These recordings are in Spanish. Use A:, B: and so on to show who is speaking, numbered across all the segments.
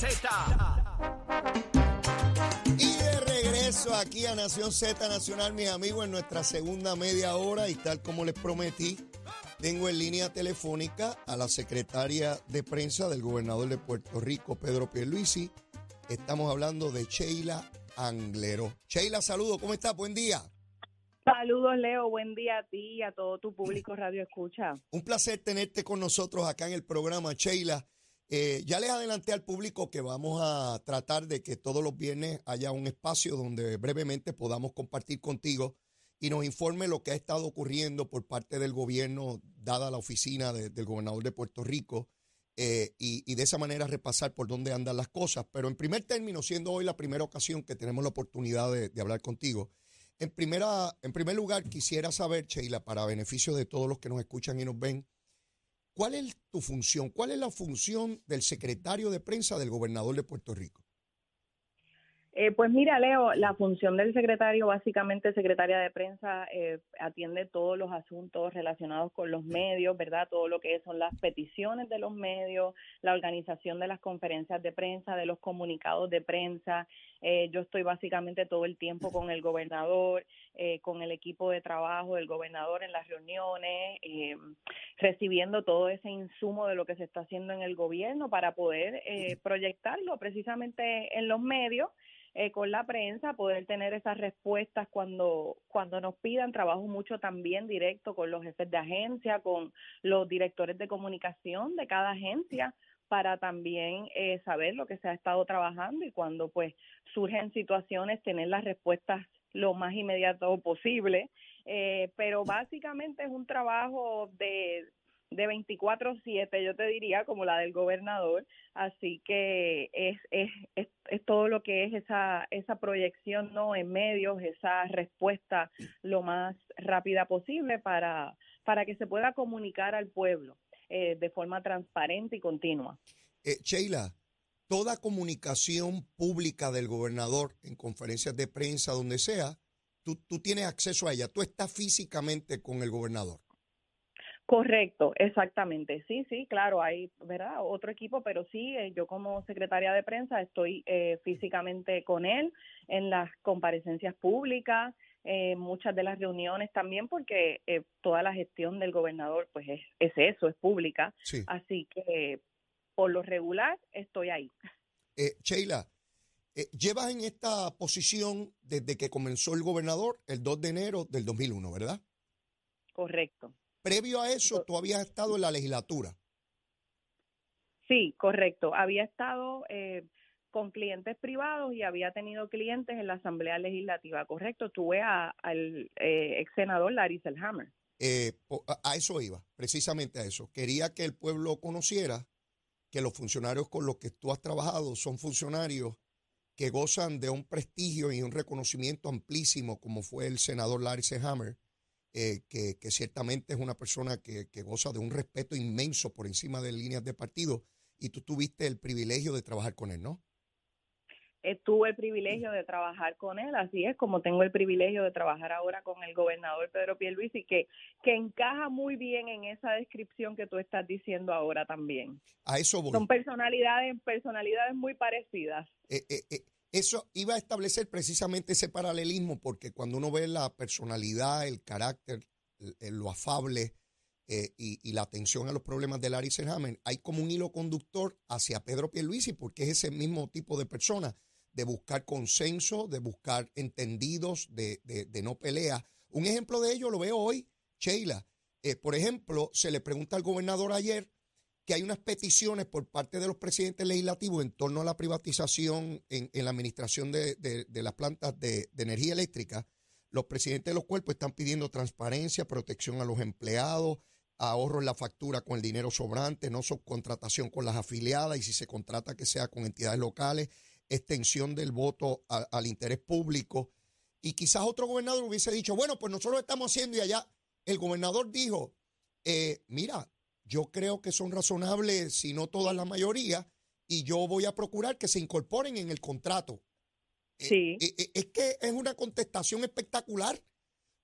A: Z.
B: Y de regreso aquí a Nación Z Nacional, mis amigos, en nuestra segunda media hora y tal como les prometí, tengo en línea telefónica a la secretaria de prensa del gobernador de Puerto Rico, Pedro Pierluisi. Estamos hablando de Sheila Anglero. Sheila, saludo, ¿cómo estás? Buen día.
C: Saludos, Leo. Buen día a ti y a todo tu público Radio Escucha.
B: Un placer tenerte con nosotros acá en el programa, Sheila. Eh, ya les adelanté al público que vamos a tratar de que todos los viernes haya un espacio donde brevemente podamos compartir contigo y nos informe lo que ha estado ocurriendo por parte del gobierno, dada la oficina de- del gobernador de Puerto Rico, eh, y, y de esa manera repasar por dónde andan las cosas. Pero en primer término, siendo hoy la primera ocasión que tenemos la oportunidad de, de hablar contigo, en, primera, en primer lugar quisiera saber, Sheila, para beneficio de todos los que nos escuchan y nos ven, ¿cuál es tu función? ¿Cuál es la función del secretario de prensa del gobernador de Puerto Rico?
C: Eh, pues mira, Leo, la función del secretario, básicamente secretaria de prensa, eh, atiende todos los asuntos relacionados con los medios, ¿verdad? Todo lo que son las peticiones de los medios, la organización de las conferencias de prensa, de los comunicados de prensa. Eh, yo estoy básicamente todo el tiempo con el gobernador, eh, con el equipo de trabajo del gobernador en las reuniones, eh, recibiendo todo ese insumo de lo que se está haciendo en el gobierno para poder eh, proyectarlo precisamente en los medios eh, con la prensa, poder tener esas respuestas cuando, cuando nos pidan. Trabajo mucho también directo con los jefes de agencia, con los directores de comunicación de cada agencia para también eh, saber lo que se ha estado trabajando y cuando pues surgen situaciones tener las respuestas lo más inmediato posible. Eh, pero básicamente es un trabajo de, de 24/7, yo te diría, como la del gobernador, así que es, es, es, es todo lo que es esa, esa proyección no en medios, esa respuesta lo más rápida posible para, para que se pueda comunicar al pueblo eh, de forma transparente y continua.
B: Eh, Sheila, toda comunicación pública del gobernador en conferencias de prensa, donde sea, tú, tú tienes acceso a ella, tú estás físicamente con el gobernador.
C: Correcto, exactamente. Sí, sí, claro, hay, ¿verdad? Otro equipo, pero sí, eh, yo como secretaria de prensa estoy eh, físicamente con él en las comparecencias públicas, eh, muchas de las reuniones también, porque eh, toda la gestión del gobernador, pues es, es eso, es pública.
B: Sí.
C: Así que por lo regular estoy ahí.
B: Eh, Sheila, eh, llevas en esta posición desde que comenzó el gobernador el 2 de enero del 2001, ¿verdad?
C: Correcto.
B: Previo a eso, tú habías estado en la legislatura.
C: Sí, correcto. Había estado eh, con clientes privados y había tenido clientes en la Asamblea Legislativa, correcto. Tuve a- al eh, ex senador Larry Selhammer.
B: Eh, a eso iba, precisamente a eso. Quería que el pueblo conociera que los funcionarios con los que tú has trabajado son funcionarios que gozan de un prestigio y un reconocimiento amplísimo, como fue el senador Larry Hammer, que, que ciertamente es una persona que, que goza de un respeto inmenso por encima de líneas de partido, y tú tuviste el privilegio de trabajar con él, ¿no?
C: Eh, tuve el privilegio de trabajar con él, así es como tengo el privilegio de trabajar ahora con el gobernador Pedro Pierluisi, que, que encaja muy bien en esa descripción que tú estás diciendo ahora también.
B: A eso voy.
C: Son personalidades, personalidades muy parecidas.
B: eh, eh, eh, eso iba a establecer precisamente ese paralelismo, porque cuando uno ve la personalidad, el carácter, lo afable eh, y, la atención a los problemas de Larry Selhammer, hay como un hilo conductor hacia Pedro Pierluisi, porque es ese mismo tipo de persona, de buscar consenso, de buscar entendidos, de no pelea. Un ejemplo de ello lo veo hoy, Sheila. Eh, por ejemplo, se le pregunta al gobernador ayer que hay unas peticiones por parte de los presidentes legislativos en torno a la privatización en, la administración de, las plantas de, de energía eléctrica. Los presidentes de los cuerpos están pidiendo transparencia, protección a los empleados, ahorro en la factura con el dinero sobrante, no subcontratación con las afiliadas y si se contrata que sea con entidades locales, extensión del voto al interés público. Y quizás otro gobernador hubiese dicho, bueno, pues nosotros lo estamos haciendo y allá el gobernador dijo, eh, mira, yo creo que son razonables, si no toda la mayoría, y yo voy a procurar que se incorporen en el contrato.
C: Eh, sí.
B: Eh, es que es una contestación espectacular.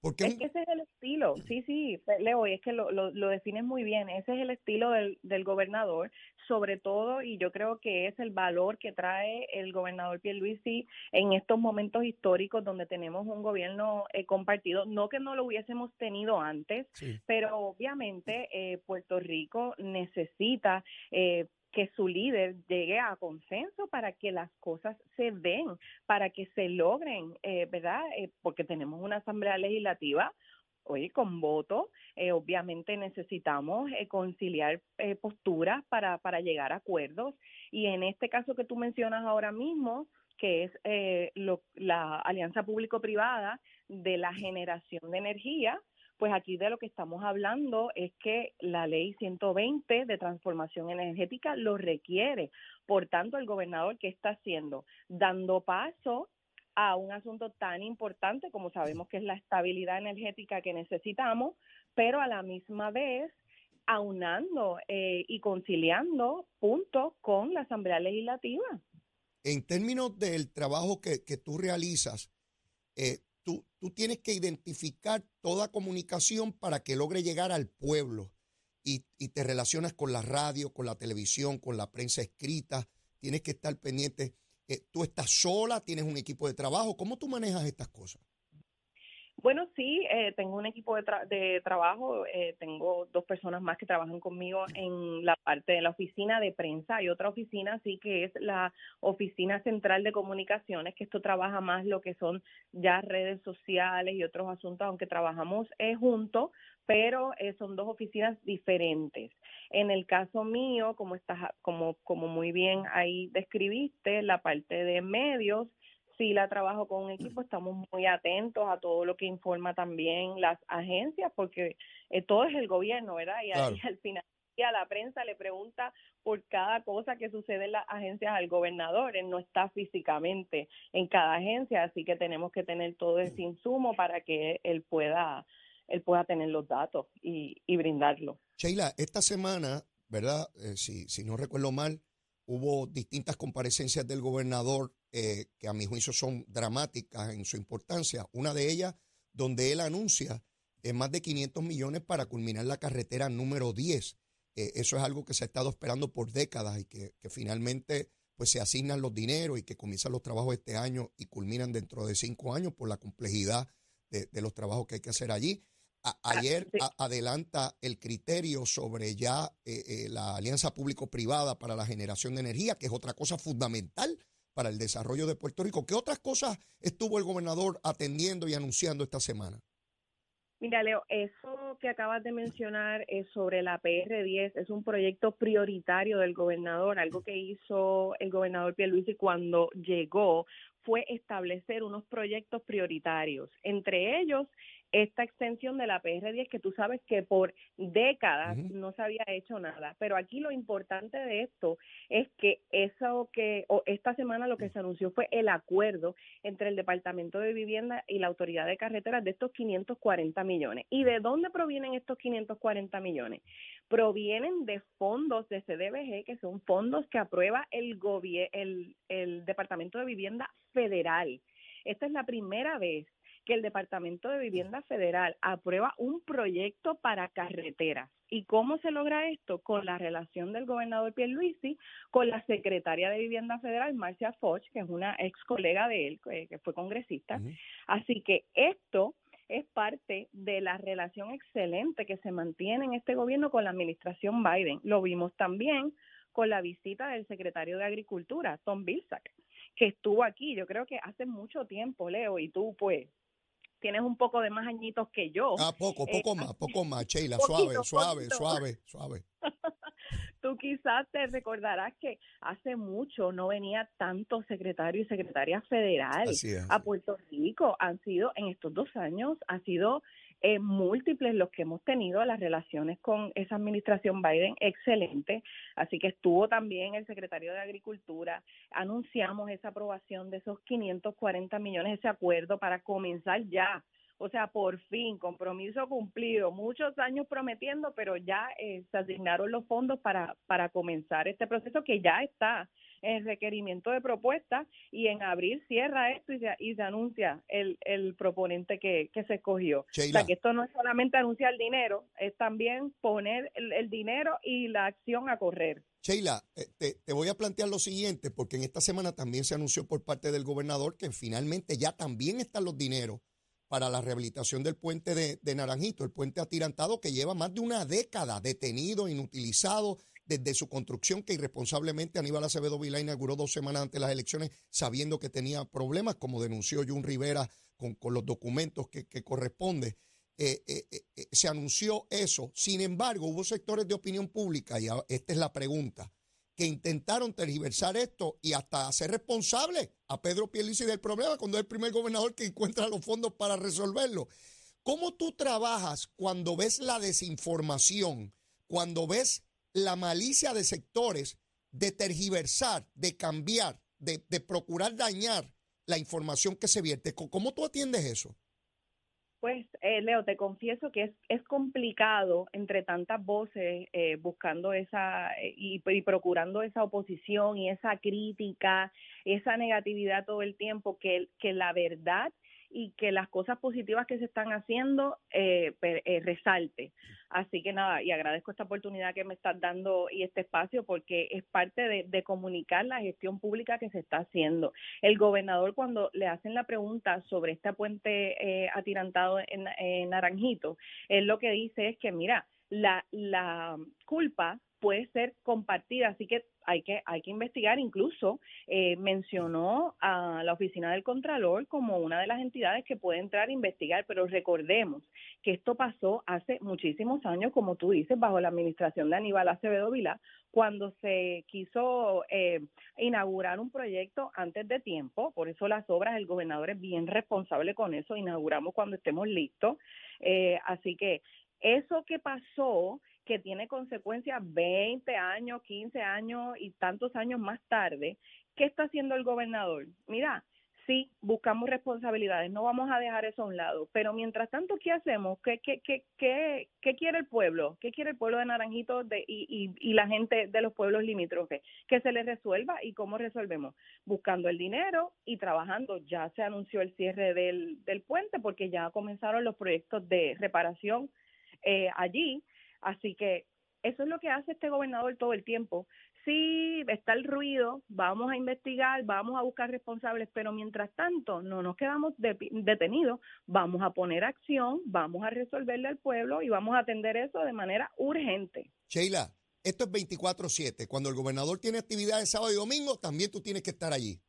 B: Porque
C: es que ese es el estilo, sí, sí, Leo, y es que lo, lo, lo defines muy bien, ese es el estilo del, del, gobernador, sobre todo, y yo creo que es el valor que trae el gobernador Pierluisi en estos momentos históricos donde tenemos un gobierno eh, compartido, no que no lo hubiésemos tenido antes, pero obviamente eh, Puerto Rico necesita eh, que su líder llegue a consenso para que las cosas se den, para que se logren, eh, ¿verdad? Eh, porque tenemos una asamblea legislativa hoy con voto, eh, obviamente necesitamos conciliar posturas para, para llegar a acuerdos y en este caso que tú mencionas ahora mismo, que es la alianza público-privada de la generación de energía, pues aquí de lo que estamos hablando es que la ley 120 de transformación energética lo requiere. Por tanto, el gobernador, ¿qué está haciendo? Dando paso a un asunto tan importante como sabemos que es la estabilidad energética que necesitamos, pero a la misma vez aunando eh, y conciliando puntos con la Asamblea Legislativa.
B: En términos del trabajo que, que tú realizas, eh, tú, tú tienes que identificar toda comunicación para que logre llegar al pueblo y, te relacionas con la radio, con la televisión, con la prensa escrita, tienes que estar pendiente. Eh, tú estás sola, tienes un equipo de trabajo, ¿cómo tú manejas estas cosas?
C: Bueno, sí, eh, tengo un equipo de, de trabajo, eh, tengo dos personas más que trabajan conmigo en la parte de la oficina de prensa. Hay otra oficina, sí, que es la oficina central de comunicaciones, que esto trabaja más lo que son ya redes sociales y otros asuntos, aunque trabajamos eh, juntos, pero eh, son dos oficinas diferentes. En el caso mío, como estás, como, como muy bien ahí describiste, la parte de medios, sí la trabajo con un equipo, estamos muy atentos a todo lo que informa también las agencias, porque eh, todo es el gobierno, ¿verdad? Y, al final a la prensa le pregunta por cada cosa que sucede en las agencias al gobernador. Él no está físicamente en cada agencia, así que tenemos que tener todo ese insumo para que él pueda, él pueda tener los datos y, y brindarlo.
B: Sheila, esta semana, ¿verdad? Eh, si, si no recuerdo mal, hubo distintas comparecencias del gobernador eh, que a mi juicio son dramáticas en su importancia. Una de ellas donde él anuncia eh, más de 500 millones para culminar la carretera número 10. Eh, eso es algo que se ha estado esperando por décadas y que, finalmente pues se asignan los dineros y que comienzan los trabajos este año y culminan dentro de cinco años por la complejidad de, los trabajos que hay que hacer allí. Ah, ayer adelanta el criterio sobre ya la alianza público-privada para la generación de energía, que es otra cosa fundamental para el desarrollo de Puerto Rico. ¿Qué otras cosas estuvo el gobernador atendiendo y anunciando esta semana?
C: Mira, Leo, eso que acabas de mencionar es sobre la PR10, es un proyecto prioritario del gobernador, algo que hizo el gobernador Pierluisi cuando llegó fue establecer unos proyectos prioritarios, entre ellos esta extensión de la PR10 que tú sabes que por décadas no se había hecho nada. Pero aquí lo importante de esto es que eso que, o esta semana lo que se anunció fue el acuerdo entre el Departamento de Vivienda y la Autoridad de Carreteras de estos 540 millones. ¿Y de dónde provienen estos 540 millones? Provienen de fondos de CDBG, que son fondos que aprueba el, el, el Departamento de Vivienda Federal. Esta es la primera vez que el Departamento de Vivienda Federal aprueba un proyecto para carreteras. ¿Y cómo se logra esto? Con la relación del gobernador Pierluisi con la secretaria de Vivienda Federal, Marcia Foch, que es una ex colega de él, que fue congresista. Así que esto es parte de la relación excelente que se mantiene en este gobierno con la administración Biden. Lo vimos también con la visita del secretario de Agricultura, Tom Vilsack, que estuvo aquí, yo creo que hace mucho tiempo, Leo, y tú pues tienes un poco de más añitos que yo.
B: Ah, poco, eh, poco más, poco más, Sheila, suave, suave, suave, suave.
C: Tú quizás te recordarás que hace mucho no venía tanto secretario y secretaria federal a Puerto Rico. Han sido, en estos dos años, ha sido eh, múltiples los que hemos tenido, las relaciones con esa administración Biden, excelente. Así que estuvo también el secretario de Agricultura, anunciamos esa aprobación de esos 540 millones, ese acuerdo para comenzar ya o sea, por fin, compromiso cumplido. Muchos años prometiendo, pero ya eh, se asignaron los fondos para, para comenzar este proceso que ya está en requerimiento de propuesta y en abril cierra esto y se, y se anuncia el, el proponente que, que se escogió. O sea, que esto no es solamente anunciar el dinero, es también poner el, dinero y la acción a correr.
B: Sheila, eh, te, te, voy a plantear lo siguiente, porque en esta semana también se anunció por parte del gobernador que finalmente ya también están los dineros para la rehabilitación del puente de, Naranjito, el puente atirantado que lleva más de una década detenido, inutilizado desde su construcción, que irresponsablemente Aníbal Acevedo Vila inauguró dos semanas antes de las elecciones, sabiendo que tenía problemas, como denunció Jun Rivera con, los documentos que, que corresponde. Eh, eh, eh, se anunció eso. Sin embargo, hubo sectores de opinión pública, y esta es la pregunta, que intentaron tergiversar esto y hasta hacer responsable a Pedro Pierluisi del problema cuando es el primer gobernador que encuentra los fondos para resolverlo. ¿Cómo tú trabajas cuando ves la desinformación, cuando ves la malicia de sectores de tergiversar, de cambiar, de, de procurar dañar la información que se vierte? ¿Cómo tú atiendes eso?
C: Pues, eh, Leo, te confieso que es, es complicado entre tantas voces eh, buscando esa eh, y, y, procurando esa oposición y esa crítica, esa negatividad todo el tiempo, que, que la verdad y que las cosas positivas que se están haciendo eh, eh, resalte. Así que nada, y agradezco esta oportunidad que me estás dando y este espacio porque es parte de, comunicar la gestión pública que se está haciendo. El gobernador cuando le hacen la pregunta sobre este puente eh, atirantado en, en Naranjito, él lo que dice es que mira, la, la culpa puede ser compartida, así que hay que, hay que investigar. Incluso eh, mencionó a la Oficina del Contralor como una de las entidades que puede entrar a investigar, pero recordemos que esto pasó hace muchísimos años, como tú dices, bajo la administración de Aníbal Acevedo Vilá, cuando se quiso eh, inaugurar un proyecto antes de tiempo, por eso las obras, el gobernador es bien responsable con eso, inauguramos cuando estemos listos. Eh, así que eso que pasó que tiene consecuencias 20 años, 15 años y tantos años más tarde, ¿qué está haciendo el gobernador? Mira, sí, buscamos responsabilidades, no vamos a dejar eso a un lado, pero mientras tanto, ¿qué hacemos? ¿Qué, qué, qué, qué, qué quiere el pueblo? ¿Qué quiere el pueblo de Naranjito de, y, y, y, la gente de los pueblos limítrofes? Que se les resuelva y cómo resolvemos? Buscando el dinero y trabajando. Ya se anunció el cierre del, del puente porque ya comenzaron los proyectos de reparación eh, allí Así que eso es lo que hace este gobernador todo el tiempo. Sí, está el ruido, vamos a investigar, vamos a buscar responsables, pero mientras tanto no nos quedamos detenidos, vamos a poner acción, vamos a resolverle al pueblo y vamos a atender eso de manera urgente.
B: Sheila, esto es 24/7. Cuando el gobernador tiene actividades sábado y domingo, también tú tienes que estar allí.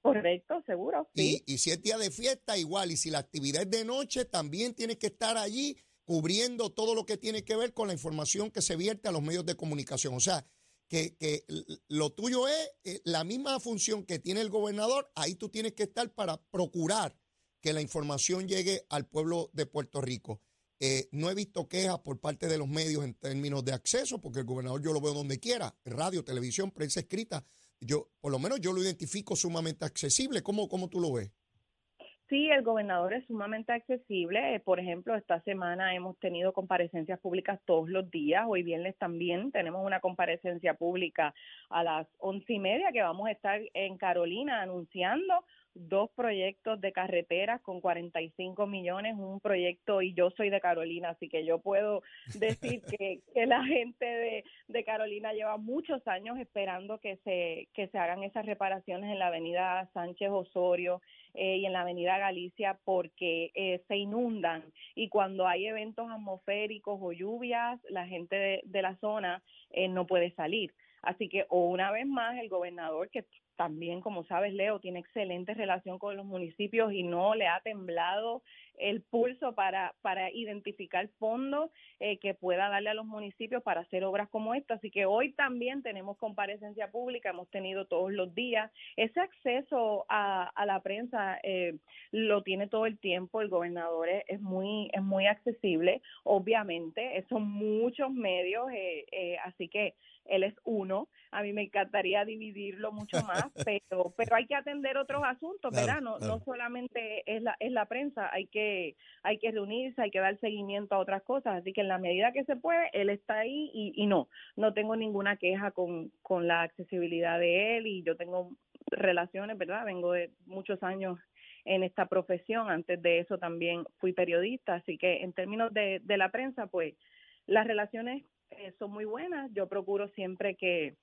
C: Correcto, seguro.
B: Sí. Y, y si es día de fiesta, igual. Y si la actividad es de noche, también tienes que estar allí cubriendo todo lo que tiene que ver con la información que se vierte a los medios de comunicación. O sea, que, que lo tuyo es eh, la misma función que tiene el gobernador, ahí tú tienes que estar para procurar que la información llegue al pueblo de Puerto Rico. Eh, no he visto quejas por parte de los medios en términos de acceso, porque el gobernador yo lo veo donde quiera, radio, televisión, prensa escrita. Yo, por lo menos yo lo identifico sumamente accesible. ¿Cómo, cómo tú lo ves?
C: Sí, el gobernador es sumamente accesible. Eh, por ejemplo, esta semana hemos tenido comparecencias públicas todos los días. Hoy viernes también tenemos una comparecencia pública a las once y media que vamos a estar en Carolina anunciando dos proyectos de carreteras con 45 millones, un proyecto, y yo soy de Carolina, así que yo puedo decir que, que la gente de, de, Carolina lleva muchos años esperando que se, que se hagan esas reparaciones en la avenida Sánchez Osorio eh, y en la avenida Galicia porque eh, se inundan y cuando hay eventos atmosféricos o lluvias, la gente de, de la zona eh, no puede salir. Así que, o una vez más, el gobernador, que también, como sabes, Leo, tiene excelente relación con los municipios y no le ha temblado el pulso para, para identificar fondos eh, que pueda darle a los municipios para hacer obras como esta. Así que hoy también tenemos comparecencia pública, hemos tenido todos los días. Ese acceso a, a la prensa eh, lo tiene todo el tiempo, el gobernador es, muy, es muy accesible, obviamente, son muchos medios, eh, así que él es uno. A mí me encantaría dividirlo mucho más, pero, pero hay que atender otros asuntos, ¿verdad? No, no solamente es la, es la prensa, hay que, hay que reunirse, hay que dar seguimiento a otras cosas. Así que en la medida que se puede, él está ahí y, y no, no tengo ninguna queja con, con la accesibilidad de él y yo tengo relaciones, ¿verdad? Vengo de muchos años en esta profesión. Antes de eso también fui periodista, así que en términos de, de la prensa, pues las relaciones eh, son muy buenas. Yo procuro siempre que,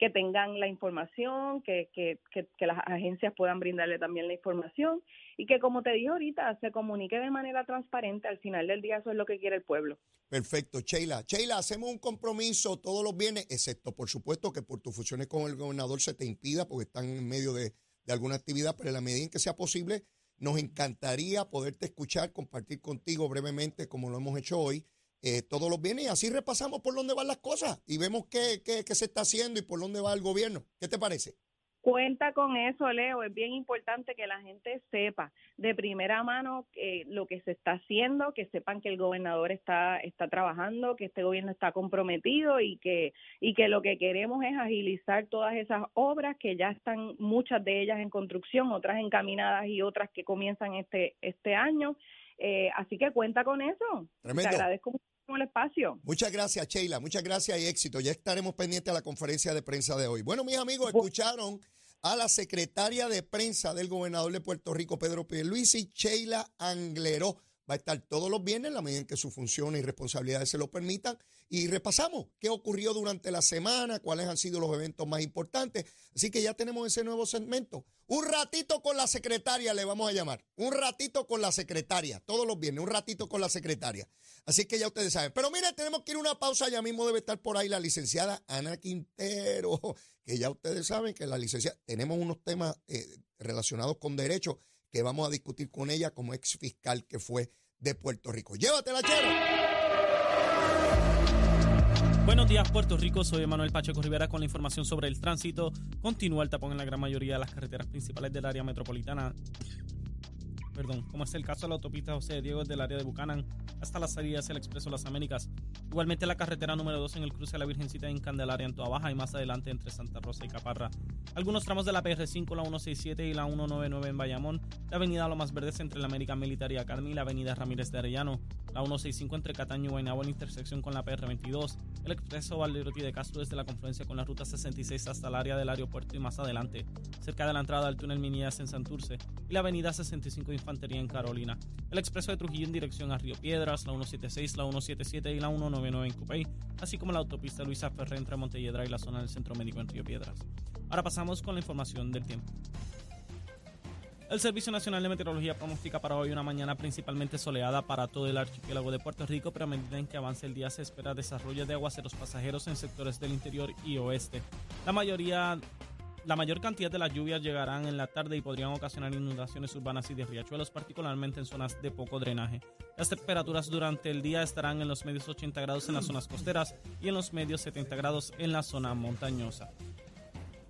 C: que tengan la información, que, que, que, las agencias puedan brindarle también la información y que, como te dije ahorita, se comunique de manera transparente. Al final del día, eso es lo que quiere el pueblo.
B: Perfecto, Sheila. Sheila, hacemos un compromiso todos los viernes, excepto, por supuesto, que por tus funciones con el gobernador se te impida porque están en medio de, de alguna actividad, pero en la medida en que sea posible, nos encantaría poderte escuchar, compartir contigo brevemente, como lo hemos hecho hoy eh, todos los bienes y así repasamos por dónde van las cosas y vemos qué, qué, qué, se está haciendo y por dónde va el gobierno. ¿Qué te parece?
C: Cuenta con eso, Leo. Es bien importante que la gente sepa de primera mano eh, lo que se está haciendo, que sepan que el gobernador está está trabajando, que este gobierno está comprometido y que y que lo que queremos es agilizar todas esas obras que ya están muchas de ellas en construcción, otras encaminadas y otras que comienzan este este año. Eh, así que cuenta con eso. Te agradezco el espacio.
B: Muchas gracias, Sheila. Muchas gracias y éxito. Ya estaremos pendientes a la conferencia de prensa de hoy. Bueno, mis amigos, escucharon a la secretaria de prensa del gobernador de Puerto Rico, Pedro Pierluisi, Sheila Angleró. Va a estar todos los viernes, la medida en que sus funciones y responsabilidades se lo permitan. Y repasamos qué ocurrió durante la semana, cuáles han sido los eventos más importantes. Así que ya tenemos ese nuevo segmento. Un ratito con la secretaria le vamos a llamar. Un ratito con la secretaria. Todos los viernes, un ratito con la secretaria. Así que ya ustedes saben. Pero mire, tenemos que ir a una pausa. Ya mismo debe estar por ahí la licenciada Ana Quintero. Que ya ustedes saben que la licenciada. Tenemos unos temas eh, relacionados con derechos que vamos a discutir con ella como ex fiscal que fue de Puerto Rico. Llévatela, chero.
D: Buenos días, Puerto Rico. Soy Manuel Pacheco Rivera con la información sobre el tránsito. Continúa el tapón en la gran mayoría de las carreteras principales del área metropolitana perdón, como es el caso de la autopista José Diego del área de Bucanan hasta la salida hacia el Expreso Las Américas. Igualmente la carretera número 2 en el cruce de la Virgencita en Candelaria en Toa Baja y más adelante entre Santa Rosa y Caparra. Algunos tramos de la PR5, la 167 y la 199 en Bayamón, la avenida Lomas Verdes entre la American Military Academy y la avenida Ramírez de Arellano, la 165 entre Cataño y Guaynabo en intersección con la PR22, el expreso Valderotti de Castro desde la confluencia con la ruta 66 hasta el área del aeropuerto y más adelante, cerca de la entrada al túnel Minillas en Santurce, y la avenida 65 Infantería en Carolina, el expreso de Trujillo en dirección a Río Piedras, la 176, la 177 y la 199 en Cupey, así como la autopista Luisa Ferré entre Montelledra y la zona del Centro Médico en Río Piedras. Ahora pasamos con la información del tiempo. El Servicio Nacional de Meteorología pronostica para hoy una mañana principalmente soleada para todo el archipiélago de Puerto Rico, pero a medida en que avance el día se espera desarrollo de aguaceros pasajeros en sectores del interior y oeste. La mayoría la mayor cantidad de las lluvias llegarán en la tarde y podrían ocasionar inundaciones urbanas y de riachuelos, particularmente en zonas de poco drenaje. Las temperaturas durante el día estarán en los medios 80 grados en las zonas costeras y en los medios 70 grados en la zona montañosa.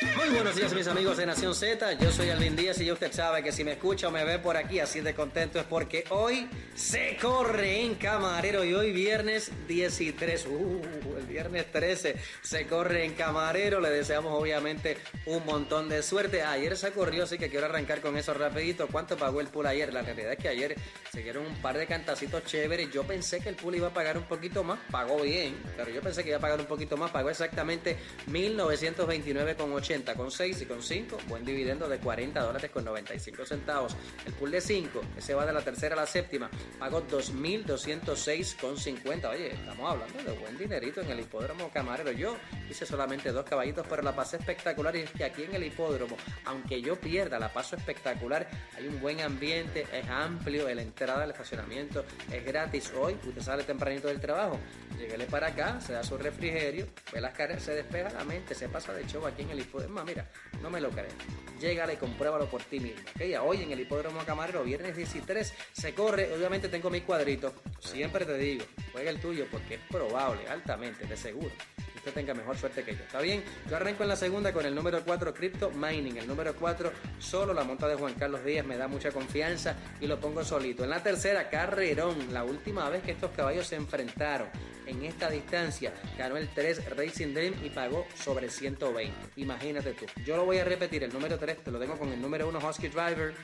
E: Muy buenos días mis amigos de Nación Z, yo soy Alvin Díaz y ya usted sabe que si me escucha o me ve por aquí así de contento es porque hoy se corre en Camarero y hoy viernes 13, uh, el viernes 13 se corre en Camarero, le deseamos obviamente un montón de suerte. Ayer se corrió, así que quiero arrancar con eso rapidito. ¿Cuánto pagó el pool ayer? La realidad es que ayer se dieron un par de cantacitos chéveres, yo pensé que el pool iba a pagar un poquito más, pagó bien, pero yo pensé que iba a pagar un poquito más, pagó exactamente 1929,80 80 con 6 y con 5, buen dividendo de 40 dólares con 95 centavos. El pool de 5, ese va de la tercera a la séptima, pagó 2.206 con 50. Oye, estamos hablando de buen dinerito en el hipódromo camarero. Yo hice solamente dos caballitos, pero la pasé espectacular y es que aquí en el hipódromo, aunque yo pierda, la paso espectacular. Hay un buen ambiente, es amplio, la entrada al estacionamiento es gratis. Hoy usted sale tempranito del trabajo, lléguele para acá, se da su refrigerio, ve las caras, se despega la mente, se pasa de show aquí en el hipódromo. Mira, no me lo crees. Llégale y compruébalo por ti mismo. Hoy en el hipódromo camarero, viernes 13, se corre. Obviamente tengo mi cuadrito. Siempre te digo, juega el tuyo porque es probable, altamente, de seguro usted tenga mejor suerte que yo. ¿Está bien? Yo arranco en la segunda con el número 4, Crypto Mining. El número 4, solo la monta de Juan Carlos Díaz me da mucha confianza y lo pongo solito. En la tercera, Carrerón. La última vez que estos caballos se enfrentaron en esta distancia, ganó el 3 Racing Dream y pagó sobre 120. Imagínate tú. Yo lo voy a repetir. El número 3 te lo tengo con el número 1 Husky Driver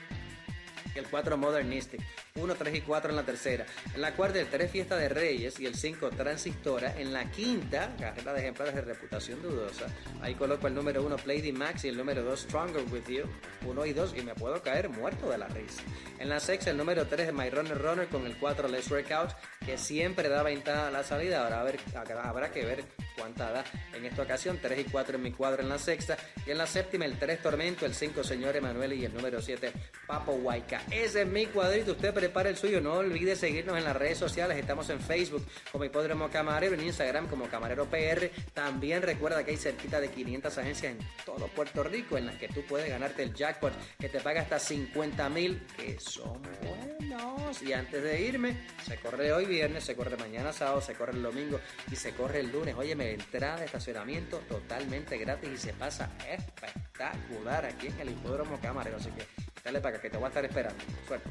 E: el 4 Modernistic, 1, 3 y 4 en la tercera. En la cuarta, el 3 Fiesta de Reyes y el 5 Transistora. En la quinta, carrera de ejemplares de reputación dudosa. Ahí coloco el número 1 Play Max y el número 2 Stronger With You, 1 y 2 y me puedo caer muerto de la risa. En la sexta, el número 3 My Runner Runner con el 4 Let's Workout, que siempre da ventaja a la salida. Ahora a ver, habrá que ver cuánta da en esta ocasión. 3 y 4 en mi cuadro en la sexta. Y en la séptima, el 3 Tormento, el 5 Señor Emanuel y el número 7 Papo Huayca. Ese es mi cuadrito. Usted prepara el suyo. No olvide seguirnos en las redes sociales. Estamos en Facebook como Hipódromo Camarero, en Instagram como Camarero PR. También recuerda que hay cerquita de 500 agencias en todo Puerto Rico en las que tú puedes ganarte el jackpot que te paga hasta 50 mil, que son buenos. Y antes de irme, se corre hoy viernes, se corre mañana sábado, se corre el domingo y se corre el lunes. Óyeme, entrada de estacionamiento totalmente gratis y se pasa espectacular aquí en el Hipódromo Camarero. Así que dale para que te voy a estar esperando. Suerte.